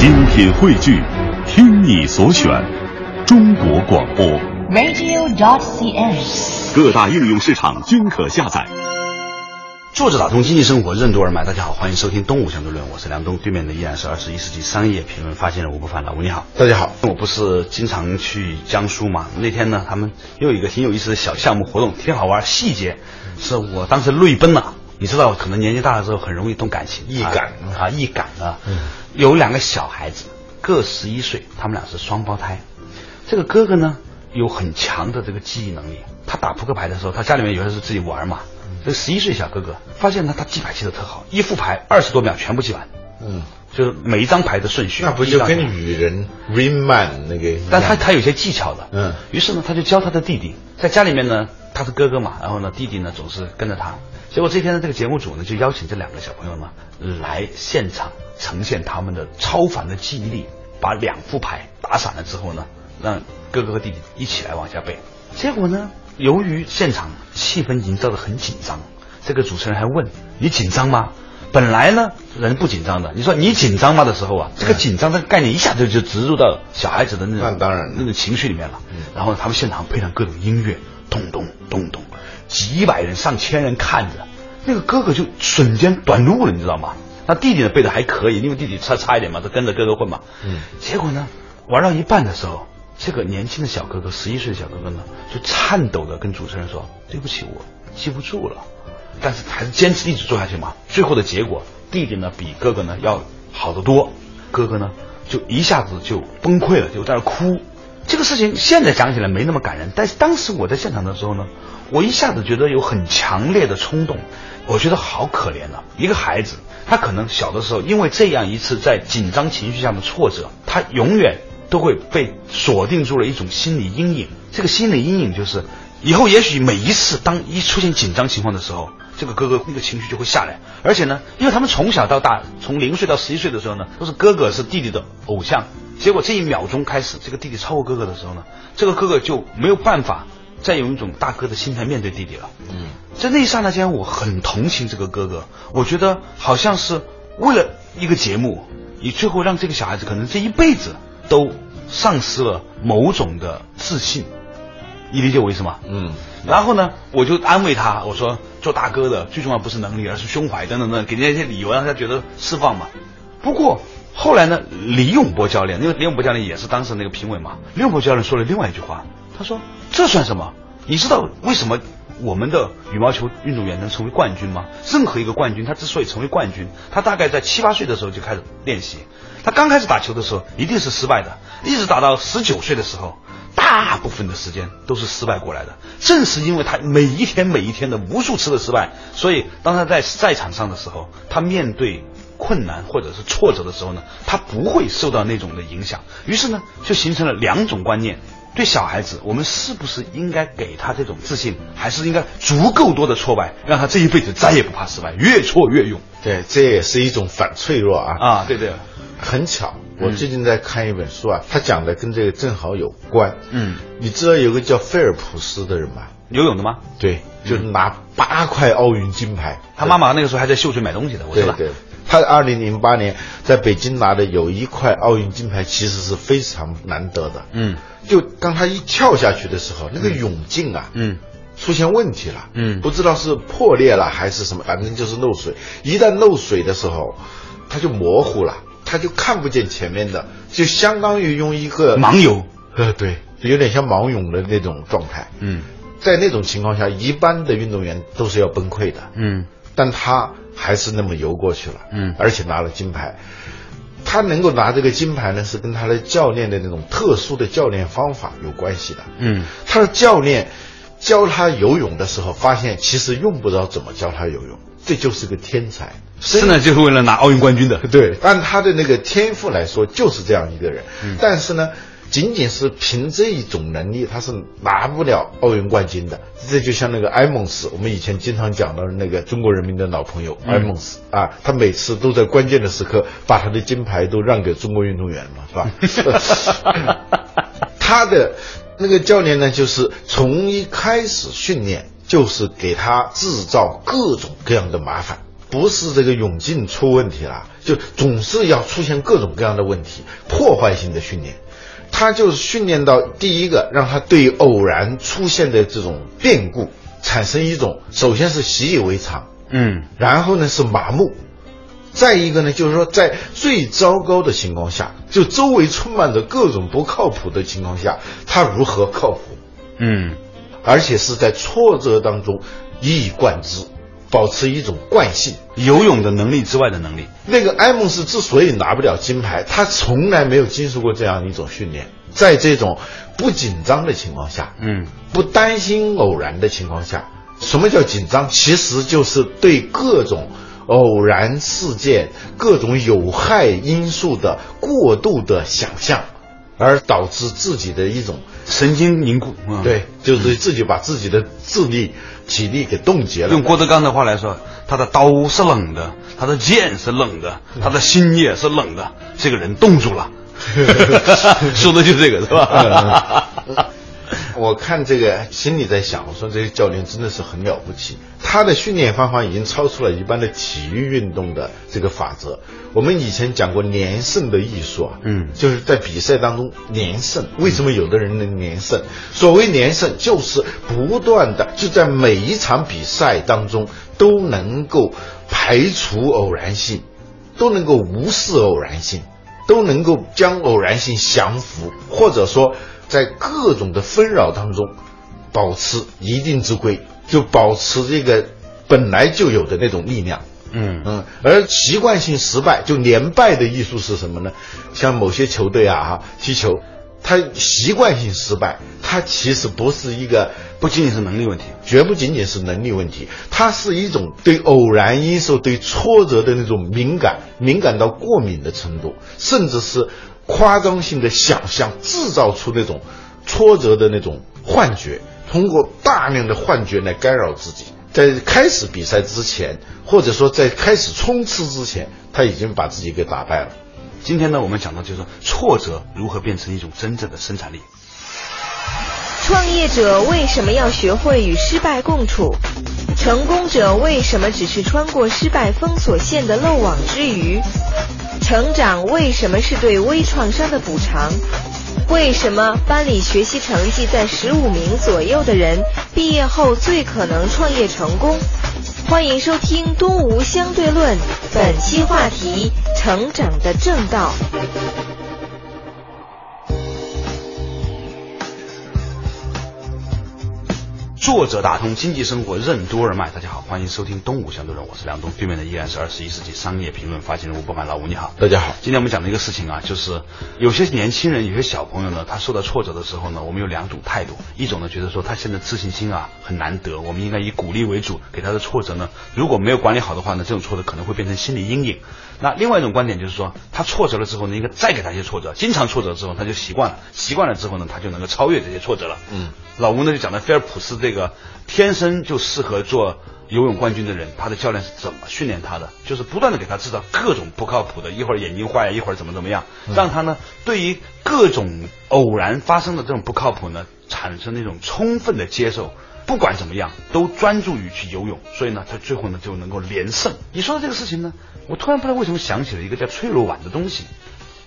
精品汇聚，听你所选，中国广播。radio.dot.cn，。各大应用市场均可下载。作者打通经济生活任督二脉，大家好，欢迎收听《东吴相对论》，我是梁东，对面的依然是二十一世纪商业评论发现人吴不凡，老吴你好，大家好。我不是经常去江苏嘛？那天呢，他们又有一个挺有意思的小项目活动，挺好玩。细节是我当时泪奔了。你知道，可能年纪大了之后很容易动感情，易感啊，易感啊。有两个小孩子，各十一岁，他们俩是双胞胎。这个哥哥呢，有很强的这个记忆能力。他打扑克牌的时候，他家里面有的是自己玩嘛。这十一岁小哥哥发现呢，他记牌记得特好，一副牌二十多秒全部记完。嗯，就是每一张牌的顺序。那不就跟女人 Rain Man 那个？但他他有些技巧的。嗯。于是呢，他就教他的弟弟，在家里面呢，他是哥哥嘛，然后呢，弟弟呢总是跟着他。结果这天呢，这个节目组呢就邀请这两个小朋友呢来现场呈现他们的超凡的记忆力，把两副牌打散了之后呢，让哥哥和弟弟一起来往下背。结果呢，由于现场气氛营造的很紧张，这个主持人还问你紧张吗？本来呢人不紧张的，你说你紧张吗的时候啊，这个紧张这个概念一下子就植入到小孩子的那种那当然那种情绪里面了。然后他们现场配上各种音乐，咚咚咚咚，几百人上千人看着，那个哥哥就瞬间短路了，你知道吗？那弟弟呢背的还可以，因为弟弟差差一点嘛，他跟着哥哥混嘛。嗯。结果呢，玩到一半的时候，这个年轻的小哥哥，十一岁的小哥哥呢，就颤抖的跟主持人说：“对不起，我记不住了。”但是还是坚持一直做下去嘛。最后的结果，弟弟呢比哥哥呢要好得多，哥哥呢就一下子就崩溃了，就在那哭。这个事情现在讲起来没那么感人，但是当时我在现场的时候呢，我一下子觉得有很强烈的冲动，我觉得好可怜啊！一个孩子，他可能小的时候因为这样一次在紧张情绪下的挫折，他永远都会被锁定住了一种心理阴影。这个心理阴影就是，以后也许每一次当一出现紧张情况的时候，这个哥哥那个情绪就会下来。而且呢，因为他们从小到大，从零岁到十一岁的时候呢，都是哥哥是弟弟的偶像。结果这一秒钟开始，这个弟弟超过哥哥的时候呢，这个哥哥就没有办法再用一种大哥的心态面对弟弟了。嗯，在那一刹那间，我很同情这个哥哥，我觉得好像是为了一个节目，你最后让这个小孩子可能这一辈子都丧失了某种的自信。你理解我意思吗？嗯。然后呢，我就安慰他，我说做大哥的最重要不是能力，而是胸怀等等等，给人家一些理由，让他觉得释放嘛。不过后来呢，李永波教练，因为李永波教练也是当时那个评委嘛，李永波教练说了另外一句话，他说这算什么？你知道为什么我们的羽毛球运动员能成为冠军吗？任何一个冠军，他之所以成为冠军，他大概在七八岁的时候就开始练习。他刚开始打球的时候一定是失败的，一直打到十九岁的时候，大部分的时间都是失败过来的。正是因为他每一天每一天的无数次的失败，所以当他在赛场上的时候，他面对困难或者是挫折的时候呢，他不会受到那种的影响。于是呢，就形成了两种观念。对小孩子，我们是不是应该给他这种自信，还是应该足够多的挫败，让他这一辈子再也不怕失败，越挫越勇？对，这也是一种反脆弱啊。啊，对对。很巧，我最近在看一本书啊，他讲的跟这个正好有关。嗯，你知道有个叫菲尔普斯的人吗？游泳的吗？对，就是拿八块奥运金牌。他妈妈那个时候还在秀水买东西的，我知道。对对。他二零零八年在北京拿的有一块奥运金牌，其实是非常难得的。嗯，就当他一跳下去的时候，那个泳镜啊，嗯，出现问题了。嗯，不知道是破裂了还是什么，反正就是漏水。一旦漏水的时候，它就模糊了，他就看不见前面的，就相当于用一个盲游。呃，对，有点像盲泳的那种状态。嗯，在那种情况下，一般的运动员都是要崩溃的。嗯，但他。还是那么游过去了，嗯，而且拿了金牌。他能够拿这个金牌呢，是跟他的教练的那种特殊的教练方法有关系的。嗯，他的教练教他游泳的时候，发现其实用不着怎么教他游泳，这就是个天才。真的就是为了拿奥运冠军的。对，按他的那个天赋来说，就是这样一个人。嗯、但是呢。仅仅是凭这一种能力，他是拿不了奥运冠军的。这就像那个埃蒙斯，我们以前经常讲的那个中国人民的老朋友埃蒙斯、嗯、啊，他每次都在关键的时刻把他的金牌都让给中国运动员嘛，是吧？他的那个教练呢，就是从一开始训练就是给他制造各种各样的麻烦。不是这个泳镜出问题了，就总是要出现各种各样的问题，破坏性的训练。他就是训练到第一个，让他对偶然出现的这种变故产生一种，首先是习以为常，嗯，然后呢是麻木，再一个呢就是说在最糟糕的情况下，就周围充满着各种不靠谱的情况下，他如何靠谱？嗯，而且是在挫折当中一以贯之，保持一种惯性。游泳的能力之外的能力，那个埃蒙斯之所以拿不了金牌，他从来没有经受过这样一种训练，在这种不紧张的情况下，嗯，不担心偶然的情况下，什么叫紧张？其实就是对各种偶然事件、各种有害因素的过度的想象，而导致自己的一种神经凝固，嗯、对，就是自己把自己的智力、体力给冻结了。用郭德纲的话来说，他的刀是冷的，他的剑是冷的，他的心也是冷的，这个人冻住了。说的就这个是吧？我看这个心里在想，我说这个教练真的是很了不起，他的训练方法已经超出了一般的体育运动的这个法则。我们以前讲过连胜的艺术啊，嗯就是在比赛当中连胜。为什么有的人能连胜？所谓连胜，就是不断的就在每一场比赛当中都能够排除偶然性，都能够无视偶然性，都能够将偶然性降服，或者说在各种的纷扰当中保持一定之规，就保持这个本来就有的那种力量。嗯嗯，而习惯性失败，就连败的艺术是什么呢？像某些球队啊，哈，踢球，他习惯性失败，他其实不是一个，不仅仅是能力问题，绝不仅仅是能力问题，它是一种对偶然因素、对挫折的那种敏感，敏感到过敏的程度，甚至是夸张性的想象，制造出那种挫折的那种幻觉，通过大量的幻觉来干扰自己。在开始比赛之前，或者说在开始冲刺之前，他已经把自己给打败了。今天呢，我们讲到就是挫折如何变成一种真正的生产力。创业者为什么要学会与失败共处？成功者为什么只是穿过失败封锁线的漏网之鱼？成长为什么是对微创伤的补偿？为什么班里学习成绩在十五名左右的人，毕业后最可能创业成功？欢迎收听《东吴相对论》，本期话题：成长的正道。作者打通经济生活任督二脉，大家好，欢迎收听《东吴相对论》，我是梁东，对面的依然是二十一世纪商业评论发行人吴伯凡，老吴你好。大家好，今天我们讲的一个事情啊，就是有些年轻人、有些小朋友呢，他受到挫折的时候呢，我们有两种态度，一种呢觉得说他现在自信心啊很难得，我们应该以鼓励为主，给他的挫折呢，如果没有管理好的话呢，这种挫折可能会变成心理阴影。那另外一种观点就是说，他挫折了之后呢，应该再给他一些挫折，经常挫折之后他就习惯了，习惯了之后呢，他就能够超越这些挫折了。嗯，老吴呢就讲了菲尔普斯这个天生就适合做游泳冠军的人，他的教练是怎么训练他的？就是不断的给他制造各种不靠谱的，一会儿眼睛坏，一会儿怎么怎么样，让他呢对于各种偶然发生的这种不靠谱呢，产生那种充分的接受。不管怎么样，都专注于去游泳，所以呢，他最后呢就能够连胜。你说的这个事情呢，我突然不知道为什么想起了一个叫脆肉鲩的东西。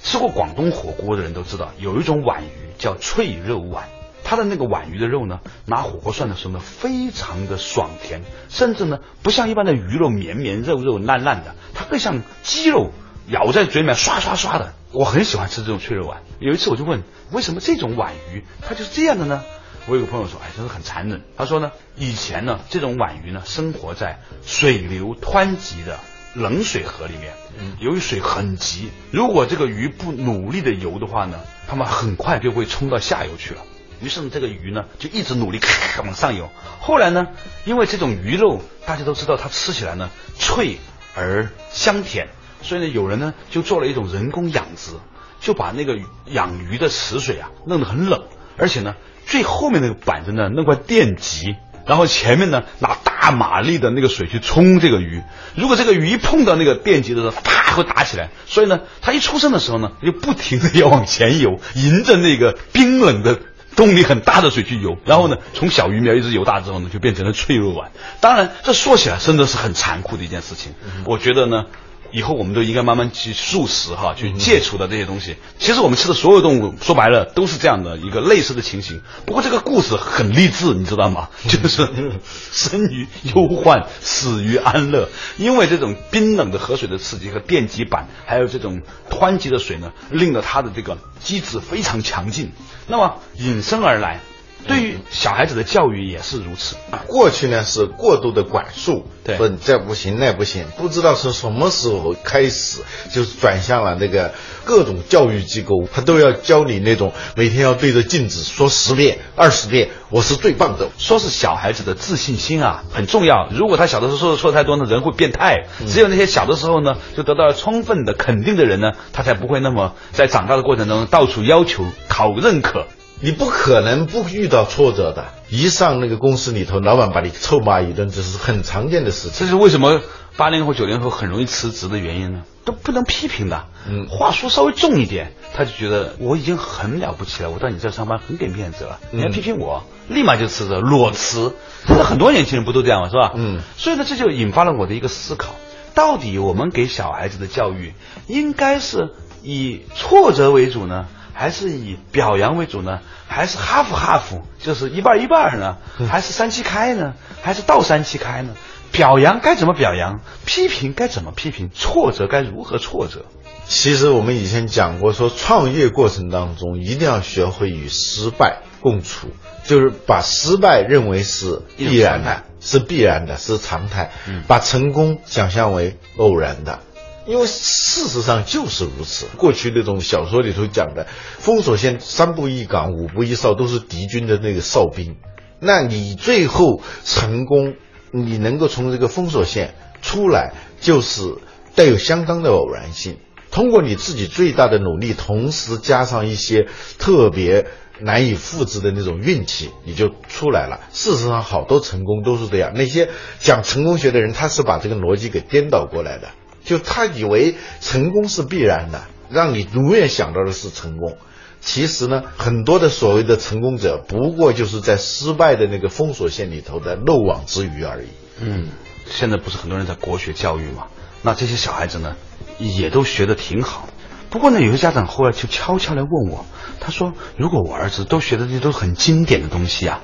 吃过广东火锅的人都知道，有一种皖鱼叫脆肉鲩，它的那个皖鱼的肉呢，拿火锅涮的时候呢，非常的爽甜，甚至呢不像一般的鱼肉绵绵肉肉烂烂的，它更像鸡肉咬在嘴里面刷刷刷的。我很喜欢吃这种脆肉皖。有一次我就问，为什么这种皖鱼它就是这样的呢？我有个朋友说，哎，真是很残忍。他说呢，以前呢，这种皖鱼呢，生活在水流湍急的冷水河里面。嗯由于水很急，如果这个鱼不努力的游的话呢，它们很快就会冲到下游去了。于是，这个鱼呢就一直努力咔往上游。后来呢，因为这种鱼肉大家都知道，它吃起来呢脆而香甜，所以呢，有人呢就做了一种人工养殖，就把那个养鱼的池水啊弄得很冷，而且呢。最后面那个板子呢，弄块电极，然后前面呢拿大马力的那个水去冲这个鱼。如果这个鱼碰到那个电极的时候，啪会打起来。所以呢，它一出生的时候呢，就不停的要往前游，迎着那个冰冷的动力很大的水去游，然后呢，从小鱼苗一直游大之后呢，就变成了脆弱丸。当然，这说起来真的是很残酷的一件事情。我觉得呢。以后我们都应该慢慢去素食哈，去戒除的这些东西。其实我们吃的所有动物，说白了都是这样的一个类似的情形。不过这个故事很励志，你知道吗？就是 生于忧患，死于安乐。因为这种冰冷的河水的刺激和电极板，还有这种湍急的水呢，令得它的这个机制非常强劲。那么引申而来。对于小孩子的教育也是如此。过去呢是过度的管束，对，说这不行那不行，不知道是什么时候开始，就是转向了那个各种教育机构，他都要教你那种每天要对着镜子说十遍、二十遍，我是最棒的。说是小孩子的自信心啊很重要。如果他小的时候说的错太多呢，人会变态。只有那些小的时候呢，就得到了充分的肯定的人呢，他才不会那么在长大的过程中到处要求讨认可。你不可能不遇到挫折的，一上那个公司里头，老板把你臭骂一顿，这是很常见的事情。这是为什么八零后、九零后很容易辞职的原因呢？都不能批评的，嗯，话说稍微重一点，他就觉得我已经很了不起了，我到你这上班很给面子了，你还批评我，立马就辞职，裸辞。现在很多年轻人不都这样吗？是吧？嗯。所以呢，这就引发了我的一个思考：到底我们给小孩子的教育，应该是以挫折为主呢？还是以表扬为主呢，还是哈弗哈弗，就是一半一半呢？还是三七开呢？还是倒三七开呢？表扬该怎么表扬？批评该怎么批评？挫折该如何挫折？其实我们以前讲过，说创业过程当中一定要学会与失败共处，就是把失败认为是必然的，是必然的，是常态，把成功想象为偶然的。因为事实上就是如此。过去那种小说里头讲的，封锁线三步一岗，五步一哨，都是敌军的那个哨兵。那你最后成功，你能够从这个封锁线出来，就是带有相当的偶然性。通过你自己最大的努力，同时加上一些特别难以复制的那种运气，你就出来了。事实上，好多成功都是这样。那些讲成功学的人，他是把这个逻辑给颠倒过来的。就他以为成功是必然的，让你永远想到的是成功。其实呢，很多的所谓的成功者，不过就是在失败的那个封锁线里头的漏网之鱼而已。嗯，现在不是很多人在国学教育嘛？那这些小孩子呢，也都学得挺好。不过呢，有些家长后来就悄悄来问我，他说：“如果我儿子都学的这都是很经典的东西啊。”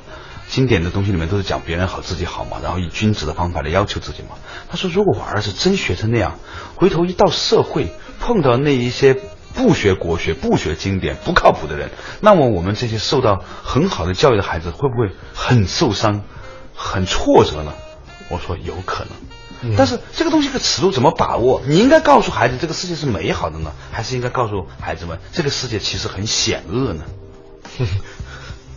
经典的东西里面都是讲别人好自己好嘛，然后以君子的方法来要求自己嘛。他说，如果我儿子真学成那样，回头一到社会碰到那一些不学国学、不学经典、不靠谱的人，那么我们这些受到很好的教育的孩子会不会很受伤、很挫折呢？我说有可能，但是这个东西的尺度怎么把握？你应该告诉孩子这个世界是美好的呢，还是应该告诉孩子们这个世界其实很险恶呢？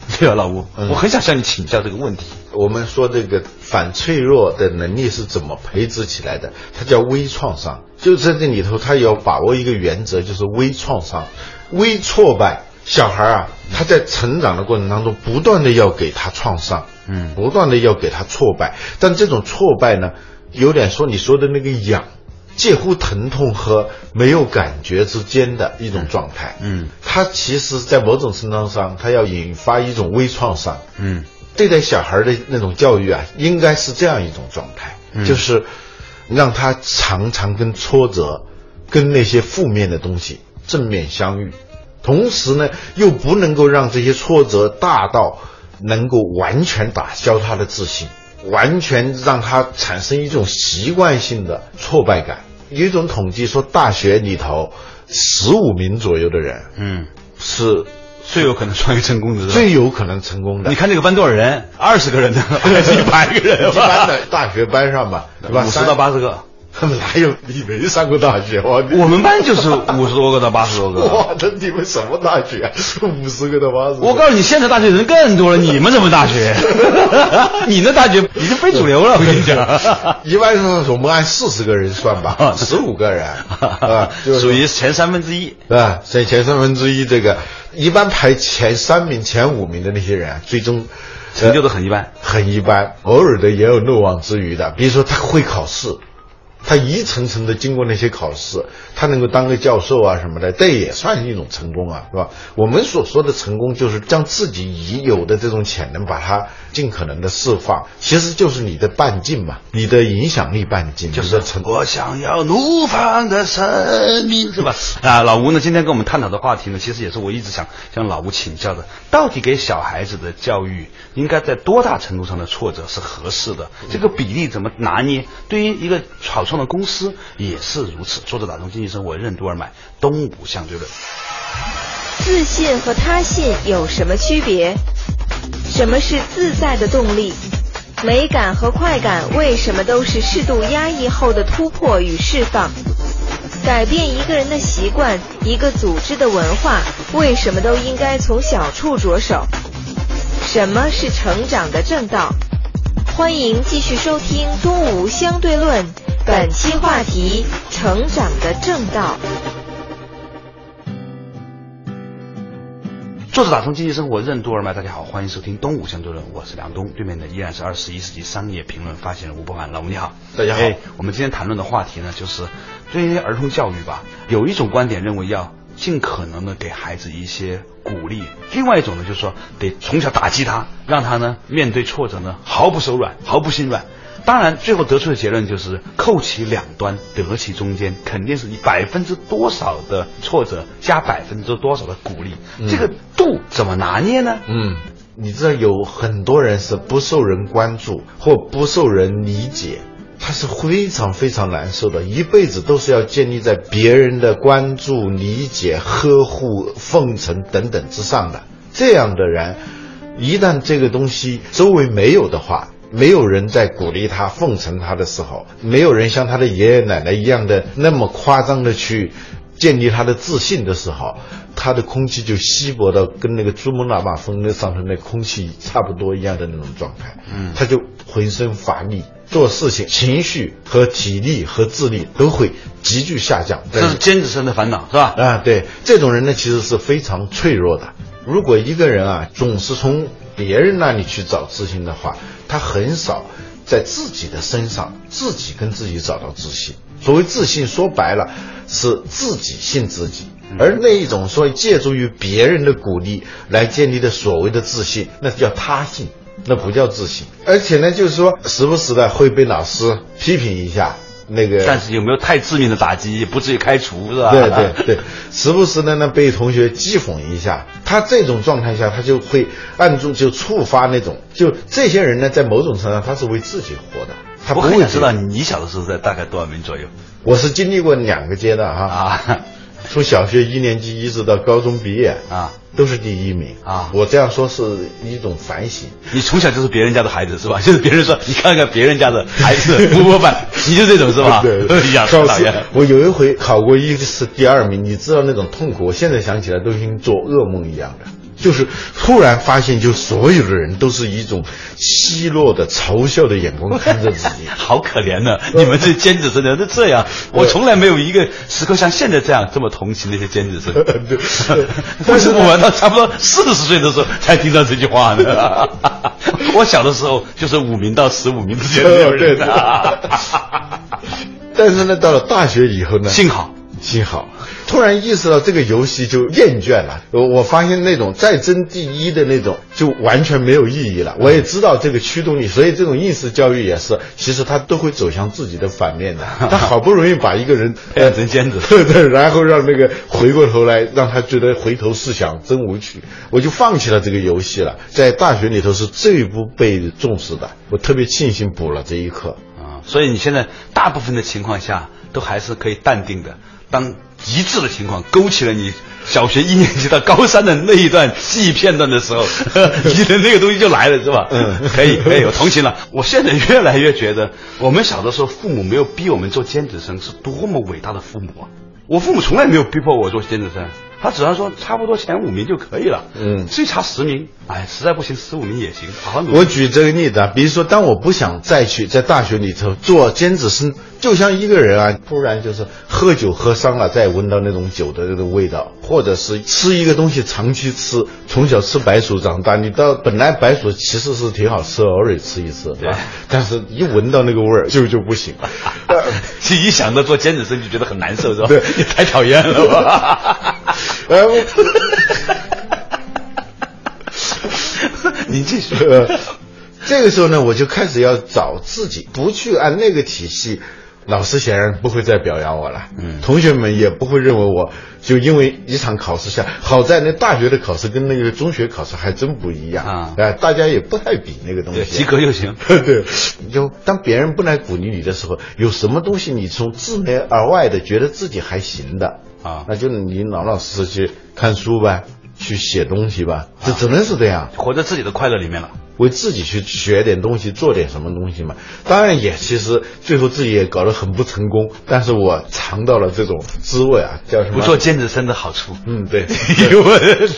对啊，老吴，我很想向你请教这个问题。我们说这个反脆弱的能力是怎么培植起来的？它叫微创伤。就在这里头，他要把握一个原则，就是微创伤、微挫败。小孩啊，他在成长的过程当中，不断的要给他创伤，嗯，不断的要给他挫败。但这种挫败呢，有点说你说的那个痒。介乎疼痛和没有感觉之间的一种状态。嗯，它其实，在某种程度上，它要引发一种微创伤。嗯，对待小孩的那种教育啊，应该是这样一种状态，就是让他常常跟挫折、跟那些负面的东西正面相遇，同时呢，又不能够让这些挫折大到能够完全打消他的自信。完全让他产生一种习惯性的挫败感。有一种统计说，大学里头十五名左右的人，嗯，是最有可能创业成功的，最有可能成功的。你看这个班多少人？二十个人呢，还 是一百个人？一般的大学班上吧，对吧？五十到八十个。他 们哪有？你没上过大学哇？我们班就是五十多个到八十多个。哇，那你们什么大学？五十个到八十？我告诉你，现在大学人更多了。你们什么大学？你那大学已经非主流了。我跟你讲，一般说我们按四十个人算吧，十五个人啊，属于前三分之一，对吧？在前三分之一，这个一般排前三名、前五名的那些人，最终成就都很一般，很一般。偶尔的也有漏网之鱼的，比如说他会考试。他一层层的经过那些考试，他能够当个教授啊什么的，这也算一种成功啊，是吧？我们所说的成功，就是将自己已有的这种潜能，把它尽可能的释放，其实就是你的半径嘛，你的影响力半径，就是成我想要怒放的生命，是吧？啊，老吴呢，今天跟我们探讨的话题呢，其实也是我一直想向老吴请教的，到底给小孩子的教育应该在多大程度上的挫折是合适的？这个比例怎么拿捏？对于一个草创的公司也是如此。作者打通经济生活任督二脉，东吴相对论。自信和他信有什么区别？什么是自在的动力？美感和快感为什么都是适度压抑后的突破与释放？改变一个人的习惯，一个组织的文化，为什么都应该从小处着手？什么是成长的正道？欢迎继续收听《东吴相对论》，本期话题：成长的正道。作者打通经济生活任督二脉，大家好，欢迎收听《东吴相对论》，我是梁东，对面的依然是二十一世纪商业评论发行人吴伯凡，老吴你好，大家好。哎，我们今天谈论的话题呢，就是对于儿童教育吧，有一种观点认为要尽可能的给孩子一些鼓励，另外一种呢，就是说得从小打击他，让他呢面对挫折呢毫不手软，毫不心软。当然，最后得出的结论就是扣其两端，得其中间，肯定是以百分之多少的挫折加百分之多少的鼓励，这个度怎么拿捏呢？嗯，你知道有很多人是不受人关注或不受人理解，他是非常非常难受的，一辈子都是要建立在别人的关注、理解、呵护、奉承等等之上的。这样的人，一旦这个东西周围没有的话，没有人在鼓励他、奉承他的时候，没有人像他的爷爷奶奶一样的那么夸张的去建立他的自信的时候，他的空气就稀薄到跟那个珠穆朗玛峰那上头那空气差不多一样的那种状态。嗯他就浑身乏力，做事情情绪和体力和智力都会急剧下降。这是尖子生的烦恼，是吧？啊，对，这种人呢其实是非常脆弱的。如果一个人啊总是从别人那里去找自信的话，他很少在自己的身上自己跟自己找到自信。所谓自信，说白了是自己信自己，而那一种说借助于别人的鼓励来建立的所谓的自信，那叫他信，那不叫自信。而且呢，就是说时不时的会被老师批评一下。那个，但是有没有太致命的打击，也不至于开除，是吧？对对对，时不时的呢被同学讥讽一下，他这种状态下，他就会暗中就触发那种，就这些人呢，在某种程度上他是为自己活的，他不会知道你小的时候在大概多少名左右我是经历过两个阶段哈，啊？从小学一年级一直到高中毕业啊，都是第一名啊我这样说是一种反省。你从小就是别人家的孩子是吧？就是别人说你看看别人家的孩子 不不不，你就这种是吧？对，一样考试讨厌。我有一回考过一次第二名，你知道那种痛苦，我现在想起来都像做噩梦一样的。就是突然发现，就所有的人都是一种奚落的、嘲笑的眼光看着自己。好可怜呢！你们这尖子生的都这样，我从来没有一个时刻像现在这样这么同情那些尖子生。为什么我到差不多四十岁的时候才听到这句话呢？我小的时候就是五名到十五名之间的人。对对但是呢，到了大学以后呢，幸好幸好，突然意识到这个游戏就厌倦了。我我发现那种再争第一的那种就完全没有意义了。我也知道这个驱动力，所以这种应试教育也是，其实它都会走向自己的反面的。他好不容易把一个人 培养成尖子 对对，然后让那个回过头来，让他觉得回头是想真无趣，我就放弃了这个游戏了。在大学里头是最不被重视的，我特别庆幸补了这一课。啊，所以你现在大部分的情况下都还是可以淡定的。当极致的情况勾起了你小学一年级到高三的那一段记忆片段的时候，你的那个东西就来了，是吧？嗯可以，可以，我同情了。我现在越来越觉得，我们小的时候父母没有逼我们做尖子生，是多么伟大的父母啊！我父母从来没有逼迫我做尖子生，他只要说差不多前五名就可以了。嗯最差十名，哎，实在不行十五名也行，好好努力。我举这个例子啊，比如说，当我不想再去在大学里头做尖子生，就像一个人啊，突然就是喝酒喝伤了，再闻到那种酒的那个味道，或者是吃一个东西长期吃，从小吃白薯长大，你到本来白薯其实是挺好吃，偶尔吃一次，对啊，但是一闻到那个味儿就就不行。呃一想到做尖子生就觉得很难受，是吧？对 你太讨厌了吧？呃，我你继续。呃，这个时候呢，我就开始要找自己，不去按那个体系。老师显然不会再表扬我了，嗯同学们也不会认为我就因为一场考试下，好在那大学的考试跟那个中学考试还真不一样啊哎大家也不太比那个东西对，，及格就行。对，就当别人不来鼓励你的时候，有什么东西你从自内而外的觉得自己还行的啊那就你老老实实去看书呗，去写东西吧，这只能是这样。活在自己的快乐里面了。为自己去学点东西，做点什么东西嘛。当然也其实最后自己也搞得很不成功，但是我尝到了这种滋味啊，叫什么？不做尖子生的好处。嗯，对，我忍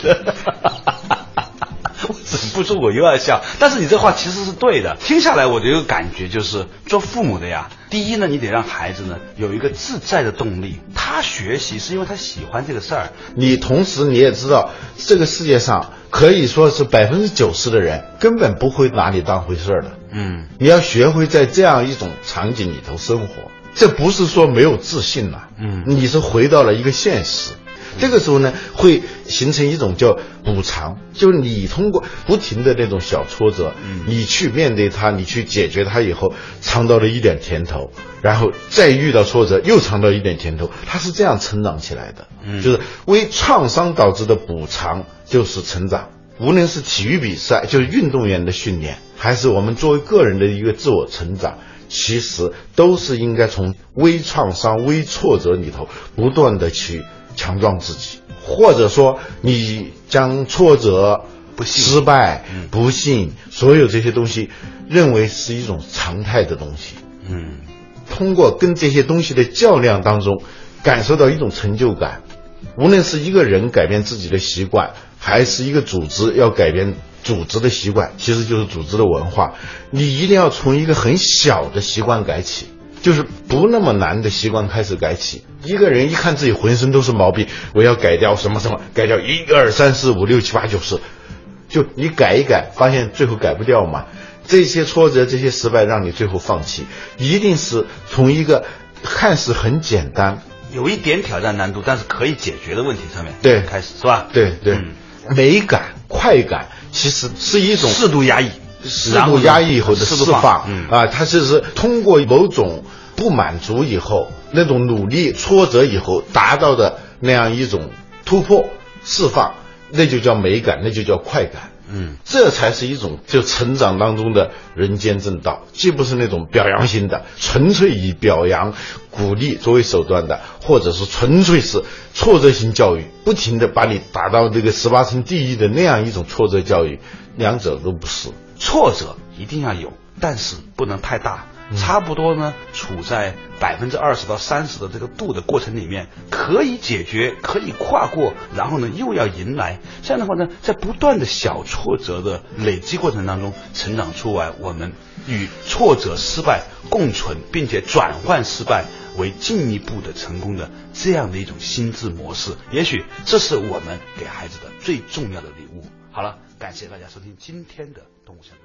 不住我又要笑，但是你这话其实是对的。听下来我的一个感觉就是，做父母的呀，第一呢，你得让孩子呢有一个自在的动力，他学习是因为他喜欢这个事儿，你同时你也知道，这个世界上可以说是百分之九十的人根本不会拿你当回事儿的。嗯，你要学会在这样一种场景里头生活，这不是说没有自信了，嗯你是回到了一个现实。这个时候呢，会形成一种叫补偿，就是你通过不停的那种小挫折，嗯你去面对它，你去解决它以后，尝到了一点甜头，然后再遇到挫折，又尝到一点甜头，它是这样成长起来的。嗯就是为创伤导致的补偿就是成长。无论是体育比赛，就是运动员的训练，还是我们作为个人的一个自我成长，其实都是应该从微创伤、微挫折里头不断的去强壮自己，或者说你将挫折、不失败、嗯不幸，所有这些东西认为是一种常态的东西。嗯，通过跟这些东西的较量当中，感受到一种成就感。无论是一个人改变自己的习惯，还是一个组织要改变组织的习惯，其实就是组织的文化。你一定要从一个很小的习惯改起，就是不那么难的习惯开始改起。一个人一看自己浑身都是毛病，我要改掉什么什么，改掉一二三四五六七八九十，就你改一改，发现最后改不掉嘛。这些挫折、这些失败，让你最后放弃，一定是从一个看似很简单，有一点挑战难度，但是可以解决的问题上面对开始是吧？对对，嗯美感、快感，其实是一种适度压抑，适度压抑以后的释放，嗯啊，他就是通过某种不满足以后，那种努力、挫折以后达到的那样一种突破、释放，那就叫美感，那就叫快感。嗯，这才是一种就成长当中的人间正道，既不是那种表扬型的，纯粹以表扬、鼓励作为手段的，或者是纯粹是挫折型教育，不停的把你打到这个十八层地狱的那样一种挫折教育，两者都不是。挫折一定要有，但是不能太大。差不多呢，处在百分之二十到三十的这个度的过程里面，可以解决，可以跨过，然后呢又要迎来。这样的话呢，在不断的小挫折的累积过程当中，成长出来我们与挫折、失败共存，并且转换失败为进一步的成功的这样的一种心智模式。也许这是我们给孩子的最重要的礼物。好了，感谢大家收听今天的动物相对论。